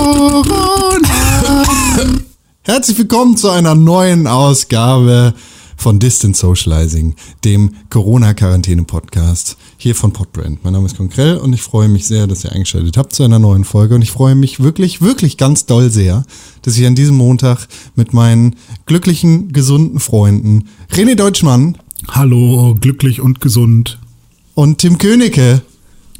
Corona. Herzlich willkommen zu einer neuen Ausgabe von Distant Socializing, dem Corona-Quarantäne-Podcast hier von Podbrand. Mein Name ist Konkrell und ich freue mich sehr, dass ihr eingeschaltet habt zu einer neuen Folge und ich freue mich wirklich, wirklich ganz doll sehr, dass ich an diesem Montag mit meinen glücklichen, gesunden Freunden René Deutschmann Hallo, glücklich und gesund. und Tim Königke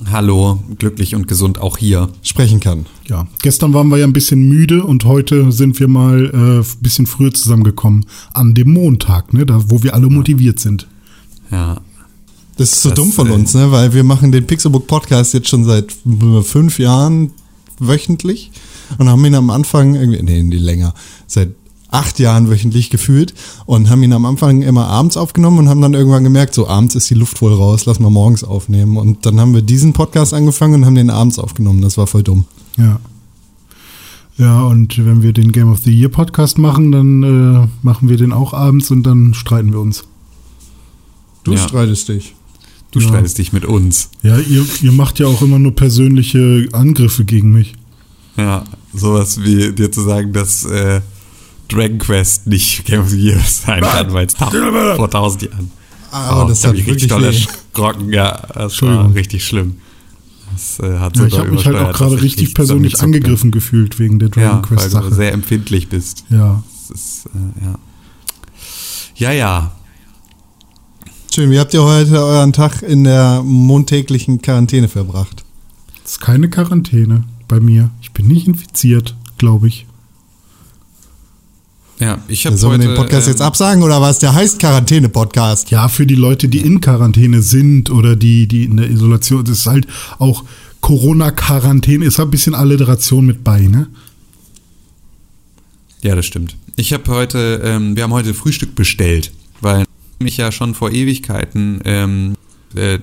Hallo, glücklich und gesund auch hier. sprechen kann. Ja, gestern waren wir ja ein bisschen müde und heute sind wir mal äh, ein bisschen früher zusammengekommen. An dem Montag, ne, da, wo wir alle motiviert sind. Ja. Das ist so Das, dumm von äh, uns, ne? weil wir machen den Pixelbook Podcast jetzt schon seit äh, fünf Jahren wöchentlich und haben ihn am Anfang irgendwie, nee, nee, länger, seit acht Jahren wöchentlich gefühlt und haben ihn am Anfang immer abends aufgenommen und haben dann irgendwann gemerkt, so abends ist die Luft wohl raus, lass mal morgens aufnehmen. Und dann haben wir diesen Podcast angefangen und haben den abends aufgenommen. Das war voll dumm. Ja. Ja, und wenn wir den Game of the Year Podcast machen, dann äh, machen wir den auch abends und dann streiten wir uns. Du Ja. streitest dich. Du Ja. streitest dich mit uns. Ja, ihr, ihr macht ja auch immer nur persönliche Angriffe gegen mich. Ja, sowas wie dir zu sagen, dass äh, Dragon Quest nicht Game of the Year sein kann, weil es vor tausend Jahren. Aber Oh, das hat ich wirklich richtig doll erschrocken. Ja, das war Entschuldigung. richtig schlimm. Das äh, hat Ja, ich habe mich halt auch gerade richtig persönlich angegriffen gefühlt wegen der Dragon Ja, Quest weil Sache. du sehr empfindlich bist. Ja. Das ist, äh, ja. Ja, ja. Schön, wie habt ihr heute euren Tag in der montäglichen Quarantäne verbracht? Das ist keine Quarantäne bei mir. Ich bin nicht infiziert, glaube ich. Ja, ich habe Sollen wir den Podcast ähm, jetzt absagen oder was? Der heißt Quarantäne-Podcast. Ja, für die Leute, die in Quarantäne sind oder die, die in der Isolation, das ist halt auch Corona-Quarantäne, ist halt ein bisschen Alliteration mit bei, ne? Ja, das stimmt. Ich habe heute, ähm, wir haben heute Frühstück bestellt, weil ich mich ja schon vor Ewigkeiten ähm, äh,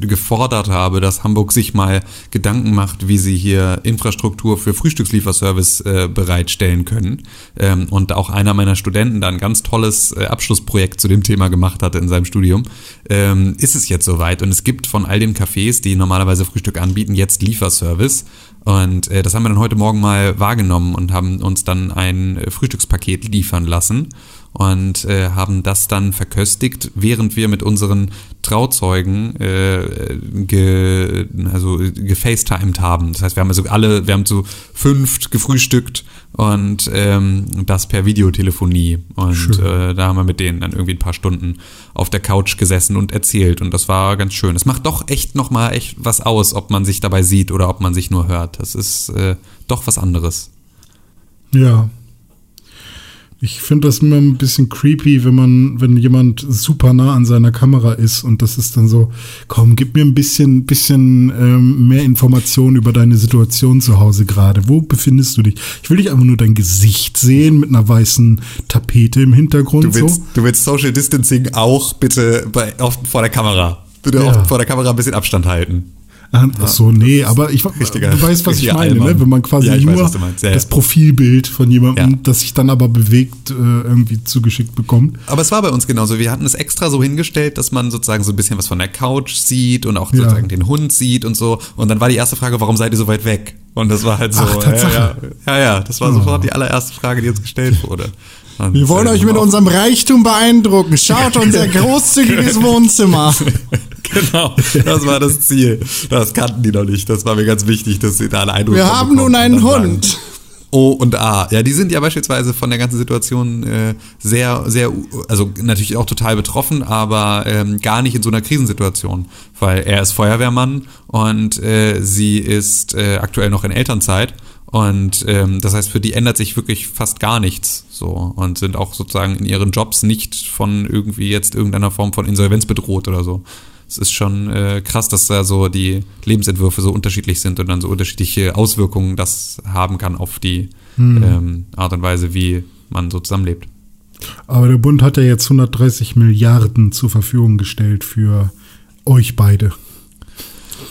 gefordert habe, dass Hamburg sich mal Gedanken macht, wie sie hier Infrastruktur für Frühstückslieferservice äh, bereitstellen können. Ähm, und auch einer meiner Studenten da ein ganz tolles äh, Abschlussprojekt zu dem Thema gemacht hatte in seinem Studium. Ähm, ist es jetzt soweit und es gibt von all den Cafés, die normalerweise Frühstück anbieten, jetzt Lieferservice. Und äh, das haben wir dann heute Morgen mal wahrgenommen und haben uns dann ein Frühstückspaket liefern lassen und äh, haben das dann verköstigt, während wir mit unseren Trauzeugen äh, ge, also gefacetimed haben. Das heißt, wir haben also alle, wir haben so fünft gefrühstückt und ähm, das per Videotelefonie. Und Schön. äh, da haben wir mit denen dann irgendwie ein paar Stunden auf der Couch gesessen und erzählt. Und das war ganz schön. Es macht doch echt nochmal echt was aus, ob man sich dabei sieht oder ob man sich nur hört. Das ist äh, doch was anderes. Ja. Ich finde das immer ein bisschen creepy, wenn man, wenn jemand super nah an seiner Kamera ist und das ist dann so, komm, gib mir ein bisschen, bisschen ähm, mehr Informationen über deine Situation zu Hause gerade. Wo befindest du dich? Ich will nicht einfach nur dein Gesicht sehen mit einer weißen Tapete im Hintergrund. Du willst, so. du willst Social Distancing auch bitte bei, auf, vor der Kamera. Bitte Ja. auch vor der Kamera ein bisschen Abstand halten. Ach so, nee, aber ich, richtiger- du weißt, was ich meine, ne? Wenn man quasi Ja, weiß, nur meinst. Ja, das. Profilbild von jemandem, Ja. das sich dann aber bewegt, äh, irgendwie zugeschickt bekommt. Aber es war bei uns genauso. Wir hatten es extra so hingestellt, dass man sozusagen so ein bisschen was von der Couch sieht und auch sozusagen den Hund sieht und so. Und dann war die erste Frage, warum seid ihr so weit weg? Und das war halt so. Ach, ja, ja, ja, das war sofort die allererste Frage, die uns gestellt wurde. Und, Wir wollen äh, euch mit unserem Reichtum beeindrucken. Schaut unser großzügiges Wohnzimmer. Genau, das war das Ziel. Das kannten die noch nicht. Das war mir ganz wichtig, dass sie da einen Eindruck Wir haben nun einen sagen, Hund. O und A. Ja, die sind ja beispielsweise von der ganzen Situation äh, sehr, sehr, also natürlich auch total betroffen, aber ähm, gar nicht in so einer Krisensituation, weil er ist Feuerwehrmann und äh, sie ist äh, aktuell noch in Elternzeit und ähm, das heißt, für die ändert sich wirklich fast gar nichts so und sind auch sozusagen in ihren Jobs nicht von irgendwie jetzt irgendeiner Form von Insolvenz bedroht oder so. Es ist schon äh, krass, dass da so die Lebensentwürfe so unterschiedlich sind und dann so unterschiedliche Auswirkungen das haben kann auf die ähm, Art und Weise, wie man so zusammenlebt. Aber der Bund hat ja jetzt 130 Milliarden zur Verfügung gestellt für euch beide.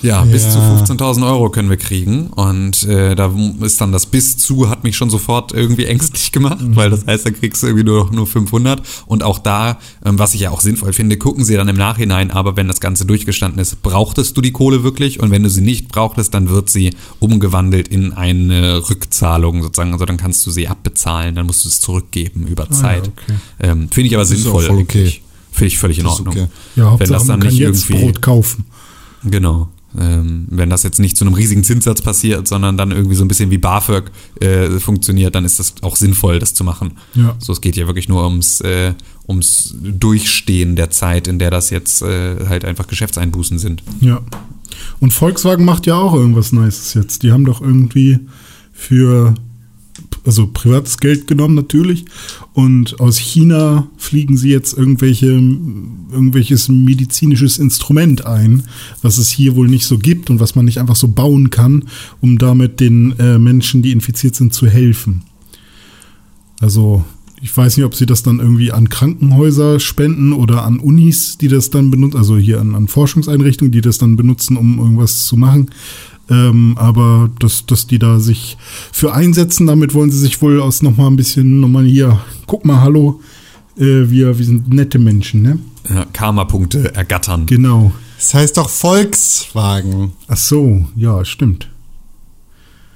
Ja, bis Ja. zu 15.000 Euro können wir kriegen. Und äh, da ist dann das bis zu, hat mich schon sofort irgendwie ängstlich gemacht, Mhm. weil das heißt, dann kriegst du irgendwie nur, nur 500. Und auch da, ähm, was ich ja auch sinnvoll finde, gucken sie dann im Nachhinein, aber wenn das Ganze durchgestanden ist, brauchtest du die Kohle wirklich? Und wenn du sie nicht brauchtest, dann wird sie umgewandelt in eine Rückzahlung sozusagen. Also dann kannst du sie abbezahlen, dann musst du es zurückgeben über Zeit. okay. ähm, finde ich aber ist auch sinnvoll. voll okay. Finde ich völlig in Das ist Ordnung. okay. Ja, wenn Hauptsache das dann man kann nicht jetzt irgendwie Brot kaufen. Genau. Ähm, wenn das jetzt nicht zu einem riesigen Zinssatz passiert, sondern dann irgendwie so ein bisschen wie BAföG äh, funktioniert, dann ist das auch sinnvoll, das zu machen. Ja. So, es geht ja wirklich nur ums, äh, ums Durchstehen der Zeit, in der das jetzt äh, halt einfach Geschäftseinbußen sind. Ja. Und Volkswagen macht ja auch irgendwas Nices jetzt. Die haben doch irgendwie für also privates Geld genommen natürlich und aus China fliegen sie jetzt irgendwelche irgendwelches medizinisches Instrument ein, was es hier wohl nicht so gibt und was man nicht einfach so bauen kann, um damit den äh, Menschen, die infiziert sind, zu helfen. Also ich weiß nicht, ob sie das dann irgendwie an Krankenhäuser spenden oder an Unis, die das dann benutzen, also hier an, an Forschungseinrichtungen, die das dann benutzen, um irgendwas zu machen. Ähm, aber dass, dass die da sich für einsetzen, damit wollen sie sich wohl aus nochmal ein bisschen, nochmal hier, guck mal, hallo, äh, wir, wir sind nette Menschen, ne? Ja, Karma-Punkte ergattern. Genau. Das heißt doch Volkswagen. Ach so, ja, stimmt.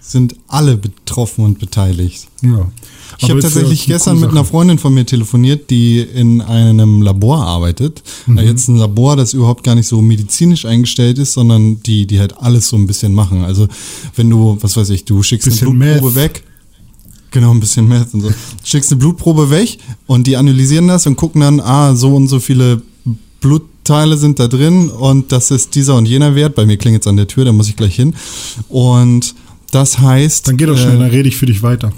Sind alle betroffen und beteiligt. Ja. Ich habe tatsächlich gestern mit einer. Freundin von mir telefoniert, die in einem Labor arbeitet. Mhm. Äh, Jetzt ein Labor, das überhaupt gar nicht so medizinisch eingestellt ist, sondern die, die halt alles so ein bisschen machen. Also wenn du, was weiß ich, du schickst Bisschen eine Blutprobe Meth. weg. Genau, ein bisschen Meth und so. Schickst eine Blutprobe weg und die analysieren das und gucken dann, ah, so und so viele Blutteile sind da drin und das ist dieser und jener Wert. Bei mir klingelt es an der Tür, da muss ich gleich hin. Und das heißt. Dann geh doch schnell, äh, dann rede ich für dich weiter.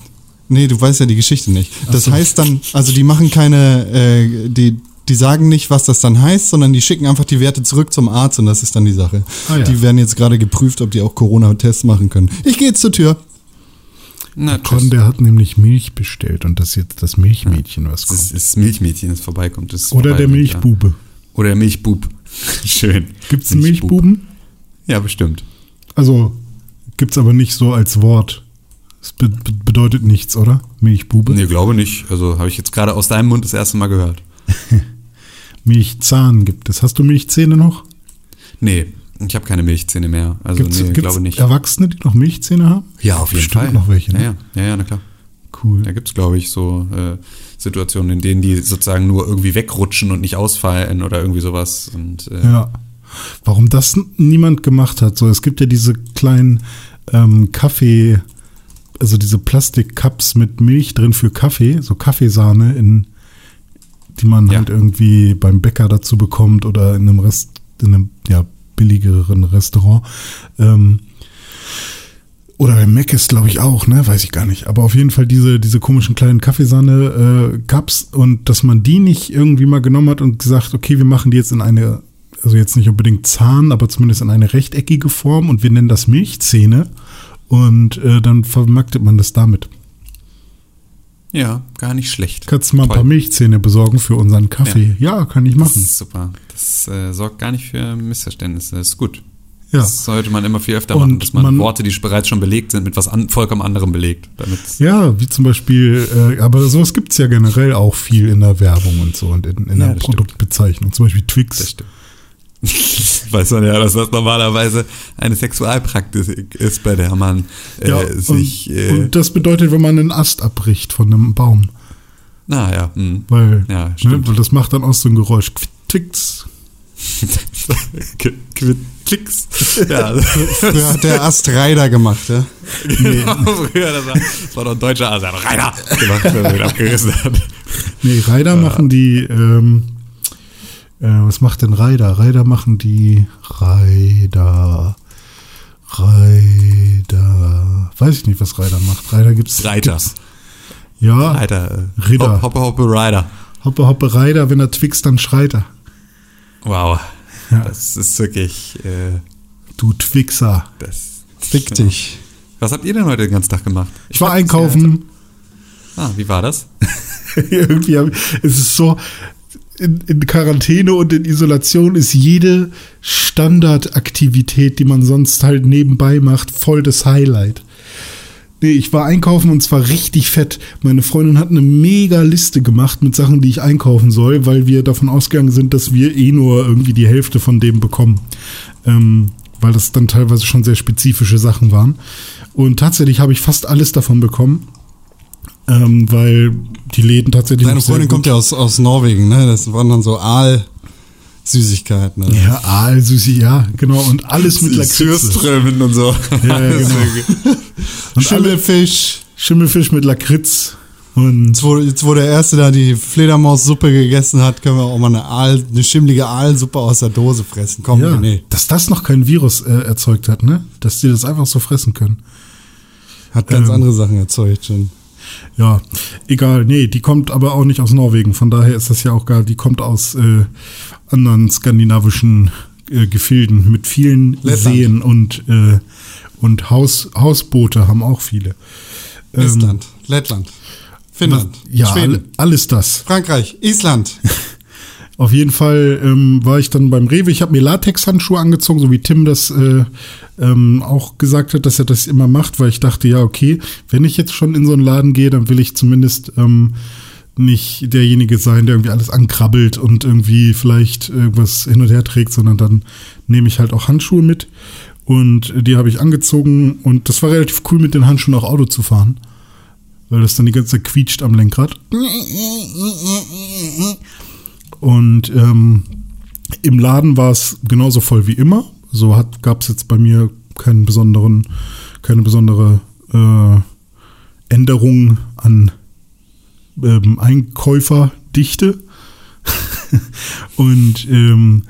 Nee, du weißt ja die Geschichte nicht. Das so. heißt dann, also die machen keine, äh, die, die sagen nicht, was das dann heißt, sondern die schicken einfach die Werte zurück zum Arzt und das ist dann die Sache. Ah, ja. Die werden jetzt gerade geprüft, ob die auch Corona-Tests machen können. Ich gehe jetzt zur Tür. Na, Con, der hat nämlich Milch bestellt und das ist jetzt das Milchmädchen, was Das kommt. ist das Milchmädchen, das vorbeikommt. Das Oder der vorbeibringt, Milchbube. Ja. Oder der Milchbub. Schön. Gibt's einen Milchbuben? Ja, bestimmt. Also gibt's aber nicht so als Wort. Es be be bedeutet nichts, oder? Milchbube. Nee, glaube nicht. Also habe ich jetzt gerade aus deinem Mund das erste Mal gehört. Milchzahn gibt es. Hast du Milchzähne noch? Nee, ich habe keine Milchzähne mehr. Also Gibt's, nee, gibt's glaube nicht. Erwachsene, die noch Milchzähne haben? Ja, auf jeden Bestimmt Fall. noch welche, ne? Ja, ja, ja, ja na klar. Cool. Da gibt's glaube ich, so äh, Situationen, in denen die sozusagen nur irgendwie wegrutschen und nicht ausfallen oder irgendwie sowas. Und äh, Ja. Warum das niemand gemacht hat, so es gibt ja diese kleinen ähm, Kaffee, also diese Plastikcups mit Milch drin für Kaffee, so Kaffeesahne in die man Ja. halt irgendwie beim Bäcker dazu bekommt oder in einem Rest, in einem ja billigeren Restaurant. Ähm, oder bei Mac ist, glaube ich, auch, ne? Weiß ich gar nicht. Aber auf jeden Fall diese, diese komischen kleinen Kaffeesahne-Cups und dass man die nicht irgendwie mal genommen hat und gesagt, okay, wir machen die jetzt in eine, also jetzt nicht unbedingt Zahn, aber zumindest in eine rechteckige Form und wir nennen das Milchzähne und äh, dann vermarktet man das damit. ja, gar nicht schlecht. Kannst du mal ein Toll. paar Milchzähne besorgen für unseren Kaffee? Ja, kann ich Das machen. ist super. Das äh, sorgt gar nicht für Missverständnisse. Das ist gut. Ja. Das sollte man immer viel öfter Und machen, dass man, man- Worte, die bereits schon belegt sind, mit was an, vollkommen anderem belegt. Ja, wie zum Beispiel, äh, aber sowas gibt es ja generell auch viel in der Werbung und so und in, in Ja, der das stimmt. Produktbezeichnung. Zum Beispiel Twix. das stimmt. Weiß man ja, dass das normalerweise eine Sexualpraktik ist, bei der man äh, Ja, sich. und, äh, und das bedeutet, wenn man einen Ast abbricht von einem Baum. na ja, hm. Weil, Ja, ne, stimmt. weil das macht dann auch so ein Geräusch. Qu- Klicks. Ja, Früher hat der Ast Reider gemacht, ja. früher, das war, das war doch ein deutscher Asa. Rainer gemacht, wenn ihn abgerissen hat. Nee, Reider machen die, ähm, äh, was macht denn Reider? Reider machen die Reider. Reider. Weiß ich nicht, was Reider macht. Reider gibt's. Reiter. Gibt's, ja, Reiter. Ritter. Hoppe, hoppe, Rider. hoppe, hoppe, Reider. Wenn er Twix, dann schreit er. Wow. Ja. Das ist wirklich. Äh, Du Twixer. das. Fick dich. Was habt ihr denn heute den ganzen Tag gemacht? Ich war hab das einkaufen. Ah, wie war das? Irgendwie, hab, es ist so, in, in Quarantäne und in Isolation ist jede Standardaktivität, die man sonst halt nebenbei macht, voll das Highlight. Nee, ich war einkaufen und zwar richtig fett. Meine Freundin hat eine mega Liste gemacht mit Sachen, die ich einkaufen soll, weil wir davon ausgegangen sind, dass wir eh nur irgendwie die Hälfte von dem bekommen. Ähm, weil das dann teilweise schon sehr spezifische Sachen waren. Und tatsächlich habe ich fast alles davon bekommen. Ähm, weil die Läden tatsächlich. Deine Freundin kommt ja aus, aus Norwegen, ne? Das waren dann so Aal. Süßigkeiten. Also. Ja, Aal, Süßig, ja, genau. Und alles mit Lakritze. Sürströmen und so. Ja, ja genau. und Schimmelfisch. Schimmelfisch mit Lakritz. Und jetzt wo, jetzt, wo der Erste da die Fledermaussuppe gegessen hat, können wir auch mal eine, Aal, eine schimmlige Aalsuppe aus der Dose fressen. Komm, ja, nee. Dass das noch kein Virus äh, erzeugt hat, ne? Dass die das einfach so fressen können. Hat ganz ähm, andere Sachen erzeugt schon. Ja, egal. Nee, die kommt aber auch nicht aus Norwegen. Von daher ist das ja auch geil. Die kommt aus äh, anderen skandinavischen äh, Gefilden mit vielen Lettland. Seen und, äh, und Haus, Hausboote haben auch viele. Ähm, Estland, Lettland, Finnland, was, ja, Schweden. alles das. Frankreich, Island. Auf jeden Fall ähm, war ich dann beim Rewe. Ich habe mir Latex-Handschuhe angezogen, so wie Tim das äh, ähm, auch gesagt hat, dass er das immer macht, weil ich dachte, ja, okay, wenn ich jetzt schon in so einen Laden gehe, dann will ich zumindest ähm, nicht derjenige sein, der irgendwie alles ankrabbelt und irgendwie vielleicht irgendwas hin und her trägt, sondern dann nehme ich halt auch Handschuhe mit. Und die habe ich angezogen und das war relativ cool, mit den Handschuhen auch Auto zu fahren. Weil das dann die ganze Zeit quietscht am Lenkrad. Und ähm, im Laden war es genauso voll wie immer. So gab es jetzt bei mir keinen besonderen, keine besondere äh, Änderung an ähm, Einkäuferdichte. und ähm,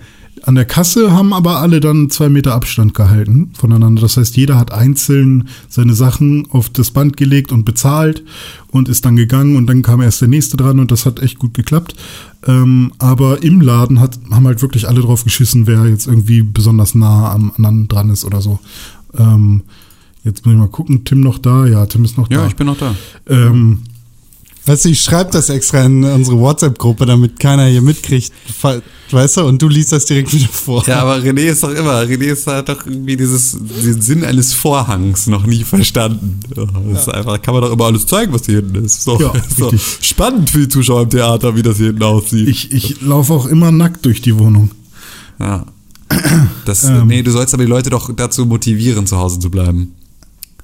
an der Kasse haben aber alle dann zwei Meter Abstand gehalten voneinander. Das heißt, jeder hat einzeln seine Sachen auf das Band gelegt und bezahlt und ist dann gegangen und dann kam erst der nächste dran und das hat echt gut geklappt. Ähm, aber im Laden hat, haben halt wirklich alle drauf geschissen, wer jetzt irgendwie besonders nah am anderen dran ist oder so. Ähm, jetzt muss ich mal gucken, Tim noch da? Ja, Tim ist noch ja, da. Ja, ich bin noch da. Ähm, Weißt du, ich schreibe das extra in unsere WhatsApp-Gruppe, damit keiner hier mitkriegt, weißt du, und du liest das direkt wieder vor. Ja, aber René ist doch immer, René ist halt doch irgendwie dieses, den Sinn eines Vorhangs noch nie verstanden. Das ja. ist einfach, kann man doch immer alles zeigen, was hier hinten ist. So, ja, so spannend für die Zuschauer im Theater, wie das hier hinten aussieht. Ich, ich laufe auch immer nackt durch die Wohnung. Ja. Das, ähm. Nee, du sollst aber die Leute doch dazu motivieren, zu Hause zu bleiben.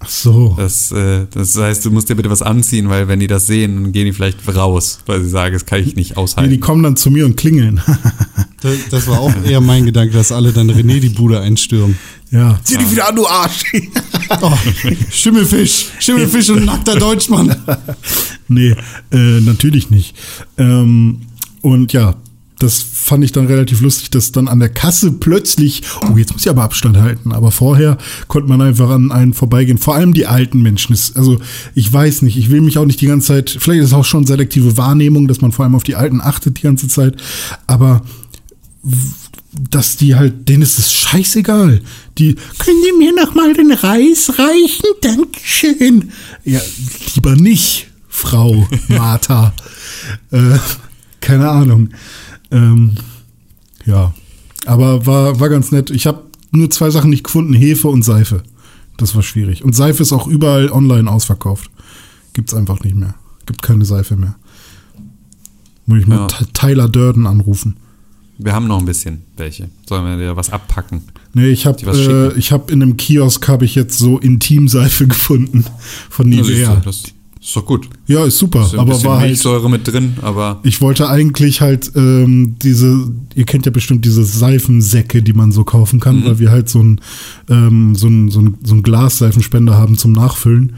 Ach so. Das, äh, das heißt, du musst dir bitte was anziehen, weil wenn die das sehen, dann gehen die vielleicht raus, weil sie sagen, das kann ich nicht aushalten. Nee, die kommen dann zu mir und klingeln. das, das, war auch eher mein Gedanke, dass alle dann René die Bude einstürmen. Ja. Zieh dich wieder an, du Arsch! oh, Schimmelfisch, Schimmelfisch und nackter Deutschmann. nee, äh, natürlich nicht. Ähm, und ja, das fand ich dann relativ lustig, dass dann an der Kasse plötzlich, oh, jetzt muss ich aber Abstand halten, aber vorher konnte man einfach an einen vorbeigehen. Vor allem die alten Menschen. Also ich weiß nicht, ich will mich auch nicht die ganze Zeit, vielleicht ist es auch schon selektive Wahrnehmung, dass man vor allem auf die Alten achtet die ganze Zeit, aber dass die halt, denen ist es scheißegal. Die, können die mir noch mal den Reis reichen? Dankeschön. Ja, lieber nicht, Frau Martha. äh, keine Ahnung. Ähm, ja, aber war, war ganz nett. Ich habe nur zwei Sachen nicht gefunden, Hefe und Seife. Das war schwierig. Und Seife ist auch überall online ausverkauft. Gibt's einfach nicht mehr. Gibt keine Seife mehr. Muss ich mal ja. Tyler Durden anrufen. Wir haben noch ein bisschen welche. Sollen wir dir was abpacken? Nee, ich habe äh, ich hab in einem Kiosk habe ich jetzt so Intimseife gefunden von Nivea. Das, ist doch gut. Ja, ist super. Ist aber war halt Milchsäure mit drin, aber. Ich wollte eigentlich halt ähm, diese, ihr kennt ja bestimmt diese Seifensäcke, die man so kaufen kann, mhm. weil wir halt so ein, ähm, so ein, so ein, so ein Glasseifenspender haben zum Nachfüllen.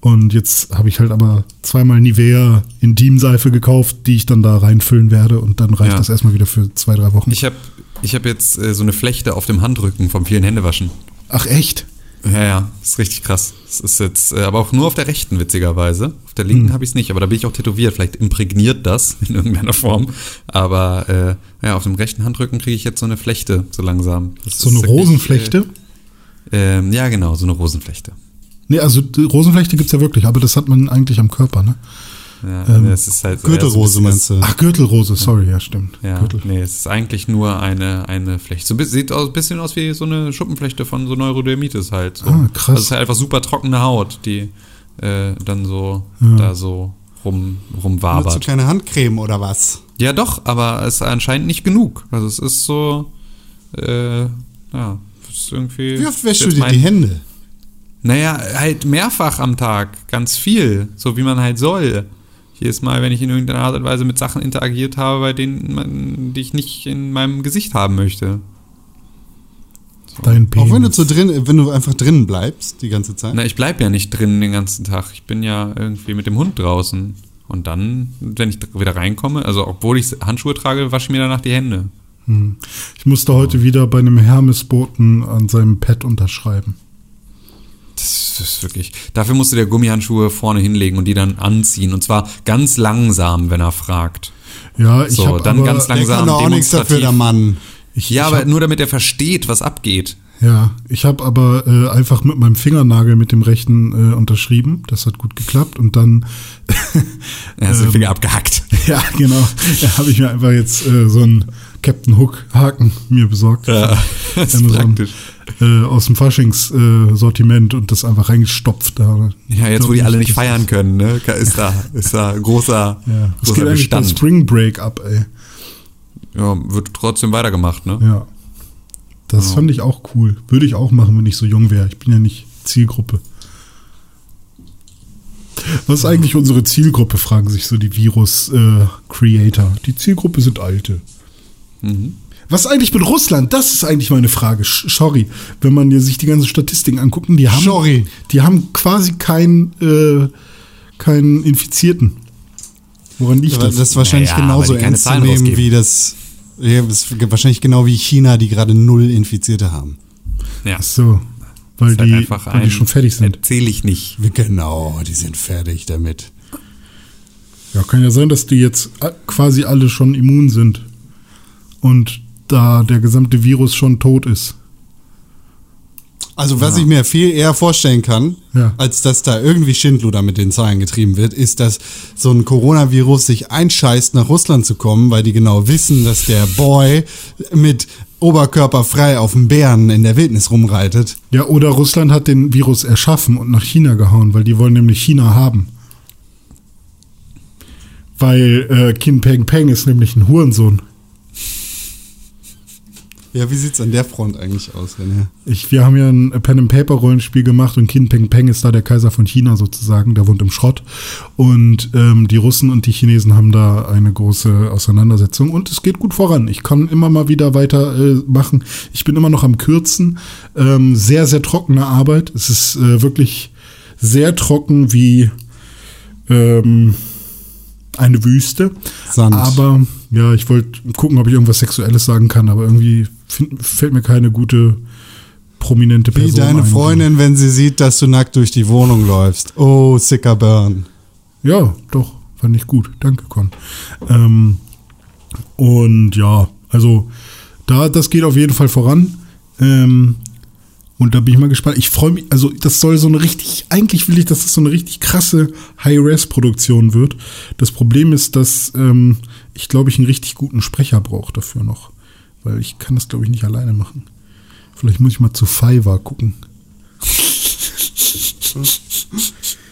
Und jetzt habe ich halt aber zweimal Nivea Intimseife gekauft, die ich dann da reinfüllen werde und dann reicht ja. das erstmal wieder für zwei, drei Wochen. Ich habe ich hab jetzt äh, so eine Flechte auf dem Handrücken vom vielen Händewaschen. Ach echt? Ja, ja, ist richtig krass. Das ist jetzt, äh, aber auch nur auf der rechten, witzigerweise. Auf der linken hm. habe ich es nicht, aber da bin ich auch tätowiert. Vielleicht imprägniert das in irgendeiner Form. Aber äh, ja, auf dem rechten Handrücken kriege ich jetzt so eine Flechte, so langsam. Das so eine Rosenflechte? Äh, äh, ja, genau, so eine Rosenflechte. Nee, also Rosenflechte gibt es ja wirklich, aber das hat man eigentlich am Körper, ne? Ja, Ähm, es ist halt Gürtelrose meinst du? Ach, Gürtelrose, sorry, ja, stimmt. Ja, Gürtel. nee, es ist eigentlich nur eine, eine Flechte. So, ein bisschen- sieht aus, bisschen aus wie so eine Schuppenflechte von so Neurodermitis halt. So. Ah, krass. Also es ist halt einfach super trockene Haut, die äh, dann so Ja. da so rum, Nutzt du rumwabert. keine Handcreme oder was? Ja, doch, aber es ist anscheinend nicht genug. Also es ist so, äh, ja, es ist irgendwie. Wie oft wäschst du dir mein- die Hände? Naja, halt mehrfach am Tag, ganz viel, so wie man halt soll. Jedes Mal, wenn ich in irgendeiner Art und Weise mit Sachen interagiert habe, bei denen man, die ich nicht in meinem Gesicht haben möchte. Dein Penis. Auch wenn du zu drin, wenn du einfach drinnen bleibst die ganze Zeit. Na, ich bleib ja nicht drin den ganzen Tag. Ich bin ja irgendwie mit dem Hund draußen. Und dann, wenn ich wieder reinkomme, also obwohl ich Handschuhe trage, wasche ich mir danach die Hände. Hm. Ich musste heute wieder bei einem Hermesboten an seinem Pad unterschreiben. Das ist wirklich. Dafür musste der Gummihandschuhe vorne hinlegen und die dann anziehen. Und zwar ganz langsam, wenn er fragt. Ja, ich So, habe dann aber, ganz der langsam kann doch auch nichts dafür, der Mann. Ich, Ja, ich aber hab, nur damit er versteht, was abgeht. ja, ich habe aber äh, einfach mit meinem Fingernagel mit dem rechten äh, unterschrieben. Das hat gut geklappt und dann Er hat den Finger abgehackt. ja genau, da habe ich mir einfach jetzt äh, so einen Captain Hook Haken mir besorgt. Ja, das ist Amazon, praktisch. Äh, aus dem Faschings-Sortiment äh, und das einfach reingestopft da. Ja, jetzt wo die alle nicht das- feiern können, ne, ist da, ist da großer, Ja, es großer geht eigentlich Bestand. Spring Break ab, ey. Ja, wird trotzdem weitergemacht, ne? Ja. Das Ja. fand ich auch cool. Würde ich auch machen, wenn ich so jung wäre. Ich bin ja nicht Zielgruppe. Was ist eigentlich unsere Zielgruppe, fragen sich so die Virus-Creator. die Zielgruppe sind Alte. Mhm. Was eigentlich mit Russland? Das ist eigentlich meine Frage. Sch- Sorry, wenn man dir sich die ganzen Statistiken angucken, die haben, Sorry. die haben quasi keinen, äh, keinen Infizierten. Woran liegt das? das ist wahrscheinlich Naja, genauso die ernst zu nehmen rausgeben. wie das. Ja, das ist wahrscheinlich genau wie China, die gerade null Infizierte haben. Ja. Ach so, weil, halt die, einfach weil die ein- schon fertig sind. Erzähle ich nicht. Genau, die sind fertig damit. Ja, kann ja sein, dass die jetzt a- quasi alle schon immun sind. Und da der gesamte Virus schon tot ist. Also was ich mir viel eher vorstellen kann, Ja. als dass da irgendwie Schindluder mit den Zahlen getrieben wird, ist, dass so ein Coronavirus sich einscheißt, nach Russland zu kommen, weil die genau wissen, dass der Boy mit Oberkörper frei auf dem Bären in der Wildnis rumreitet. Ja, oder Russland hat den Virus erschaffen und nach China gehauen, weil die wollen nämlich China haben. Weil äh, Kim Peng Peng ist nämlich ein Hurensohn. Ja, wie sieht's an der Front eigentlich aus, René? Ich, wir haben ja ein Pen and Paper Rollenspiel gemacht und Kim Peng Peng ist da der Kaiser von China sozusagen, der wohnt im Schrott. Und ähm, die Russen und die Chinesen haben da eine große Auseinandersetzung und es geht gut voran. Ich kann immer mal wieder weiter äh, machen. Ich bin immer noch am Kürzen. Ähm, sehr, sehr trockene Arbeit. Es ist äh, wirklich sehr trocken wie ähm, eine Wüste. Sand. Aber ja, ich wollte gucken, ob ich irgendwas Sexuelles sagen kann, aber irgendwie find, fällt mir keine gute prominente Wie Person deine ein. Freundin, wenn sie sieht, dass du nackt durch die Wohnung läufst. Oh, sicker Burn. Ja, doch, fand ich gut. Danke, Con. Ähm, und ja, also da, das geht auf jeden Fall voran. Ähm, und da bin ich mal gespannt. Ich freue mich, also das soll so eine richtig, eigentlich will ich, dass das so eine richtig krasse High-Res-Produktion wird. Das Problem ist, dass ähm, ich glaube, ich einen richtig guten Sprecher brauche dafür noch. Weil ich kann das, glaube ich, nicht alleine machen. Vielleicht muss ich mal zu Fiverr gucken.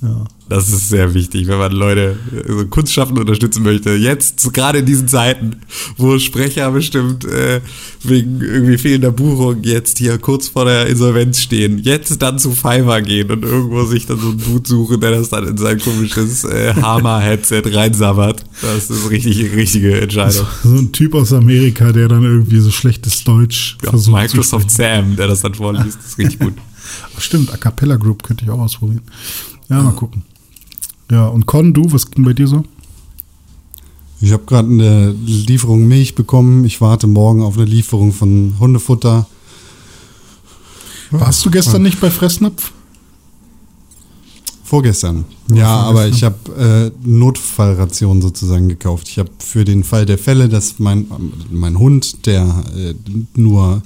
Ja. Das ist sehr wichtig, wenn man Leute, also Kunstschaffende unterstützen möchte. Jetzt, so gerade in diesen Zeiten, wo Sprecher bestimmt äh, wegen irgendwie fehlender Buchung jetzt hier kurz vor der Insolvenz stehen, jetzt dann zu Fiverr gehen und irgendwo sich dann so einen Dude suchen, der das dann in sein komisches äh, Hammer-Headset reinsabbert. Das ist richtig, richtige Entscheidung. So ein Typ aus Amerika, der dann irgendwie so schlechtes Deutsch Ja, versucht. Microsoft Sam, der das dann vorliest, ist richtig gut. Ach, Stimmt, A Cappella Group könnte ich auch ausprobieren. Ja, mal gucken. Ja, und Con, du, was ging bei dir so? Ich habe gerade eine Lieferung Milch bekommen. Ich warte morgen auf eine Lieferung von Hundefutter. Warst du gestern nicht bei Fressnapf? Vorgestern. Ja, aber ich habe äh, Notfallration sozusagen gekauft. Ich habe für den Fall der Fälle, dass mein, mein Hund, der äh, nur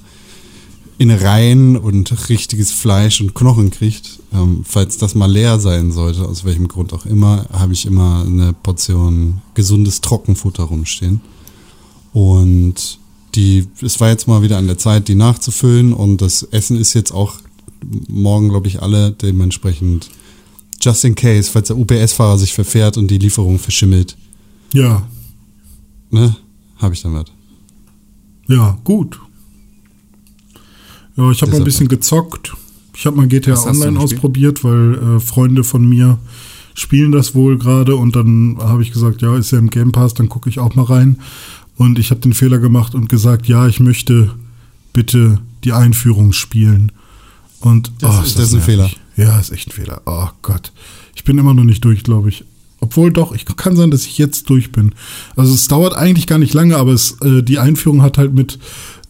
Innereien und richtiges Fleisch und Knochen kriegt. Ähm, falls das mal leer sein sollte, aus welchem Grund auch immer, habe ich immer eine Portion gesundes Trockenfutter rumstehen. Und die, es war jetzt mal wieder an der Zeit, die nachzufüllen und das Essen ist jetzt auch morgen, glaube ich, alle dementsprechend just in case, falls der UPS-Fahrer sich verfährt und die Lieferung verschimmelt, Ja, ne, habe ich dann was. ja, gut. Ja, ich habe mal ein bisschen gezockt. Ich habe mal GTA Online ausprobiert, weil äh, Freunde von mir spielen das wohl gerade und dann habe ich gesagt, ja, ist ja im Game Pass, dann gucke ich auch mal rein. Und ich habe den Fehler gemacht und gesagt, ja, ich möchte bitte die Einführung spielen. Und Das oh, ist- das ist ein nervig. Ja, ist echt ein Fehler. Oh Gott. Ich bin immer noch nicht durch, glaube ich. Obwohl doch, ich kann sein, dass ich jetzt durch bin. Also es dauert eigentlich gar nicht lange, aber es, äh, die Einführung hat halt mit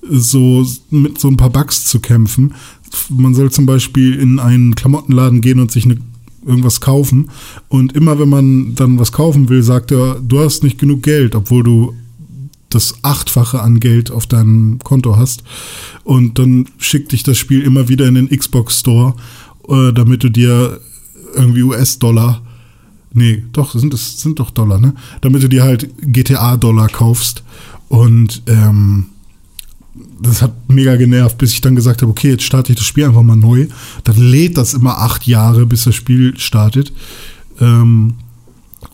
so mit so ein paar Bugs zu kämpfen. Man soll zum Beispiel in einen Klamottenladen gehen und sich eine, irgendwas kaufen. Und immer wenn man dann was kaufen will, sagt er, du hast nicht genug Geld, obwohl du das Achtfache an Geld auf deinem Konto hast. Und dann schickt dich das Spiel immer wieder in den Xbox Store, äh, damit du dir irgendwie US-Dollar, nee, doch, sind es sind doch Dollar, ne? Damit du dir halt GTA-Dollar kaufst. Und ähm, das hat mega genervt, bis ich dann gesagt habe, okay, jetzt starte ich das Spiel einfach mal neu. Dann lädt das immer acht Jahre, bis das Spiel startet. Ähm,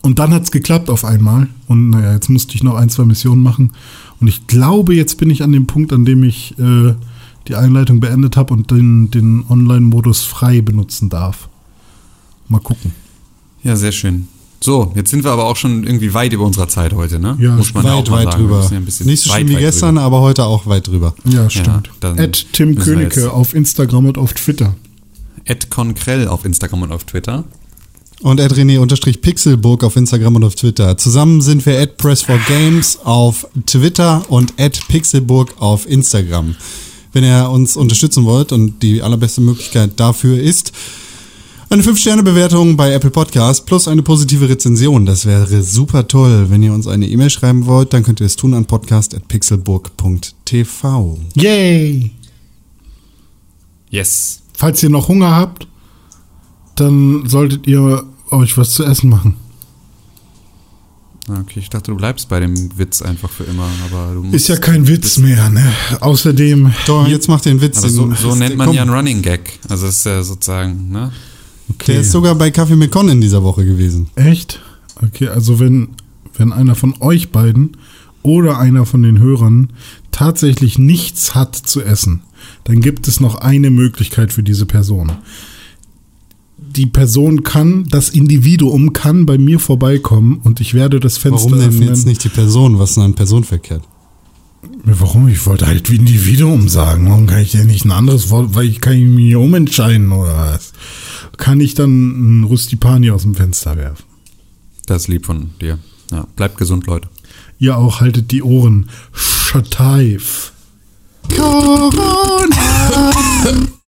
und dann hat's geklappt auf einmal. Und naja, jetzt musste ich noch ein, zwei Missionen machen. Und ich glaube, jetzt bin ich an dem Punkt, an dem ich äh, die Einleitung beendet habe und den, den Online-Modus frei benutzen darf. Mal gucken. Ja, sehr schön. So, jetzt sind wir aber auch schon irgendwie weit über unserer Zeit heute, ne? Ja, Muss man ja auch weit, mal weit sagen. Drüber. ja ein bisschen Nicht so weit, schlimm wie weit gestern, drüber. aber heute auch weit drüber. Ja, stimmt. At Tim Königke auf Instagram und auf Twitter. Ed Konkrell auf Instagram und auf Twitter. Und at René-Pixelburg auf Instagram und auf Twitter. Zusammen sind wir at Press4Games auf Twitter und at Pixelburg auf Instagram. Wenn ihr uns unterstützen wollt und die allerbeste Möglichkeit dafür ist, eine 5-Sterne-Bewertung bei Apple Podcast plus eine positive Rezension. Das wäre super toll. Wenn ihr uns eine E-Mail schreiben wollt, dann könnt ihr es tun an podcast.pixelburg.tv. Yay! Yes. Falls ihr noch Hunger habt, dann solltet ihr euch was zu essen machen. Okay, ich dachte, du bleibst bei dem Witz einfach für immer, aber du musst. Ist ja kein Witz mehr, ne? Außerdem. Doch, jetzt macht den Witz. Aber so, so nennt man komm, ja einen Running Gag. Also das ist ja sozusagen, ne? Okay. Der ist sogar bei Kaffee mit Con in dieser Woche gewesen. Echt? Okay, also wenn, wenn einer von euch beiden oder einer von den Hörern tatsächlich nichts hat zu essen, dann gibt es noch eine Möglichkeit für diese Person. Die Person kann, das Individuum kann bei mir vorbeikommen und ich werde das Fenster Warum denn öffnen. jetzt nicht die Person? Was ist denn an Personenverkehr? Warum? Ich wollte halt wie Individuum sagen. Warum kann ich denn nicht ein anderes Wort, weil ich kann mich hier umentscheiden oder was? Kann ich dann ein Rustipani aus dem Fenster werfen? Das ist lieb von dir. Ja, bleibt gesund, Leute. Ihr auch haltet die Ohren steif. Corona!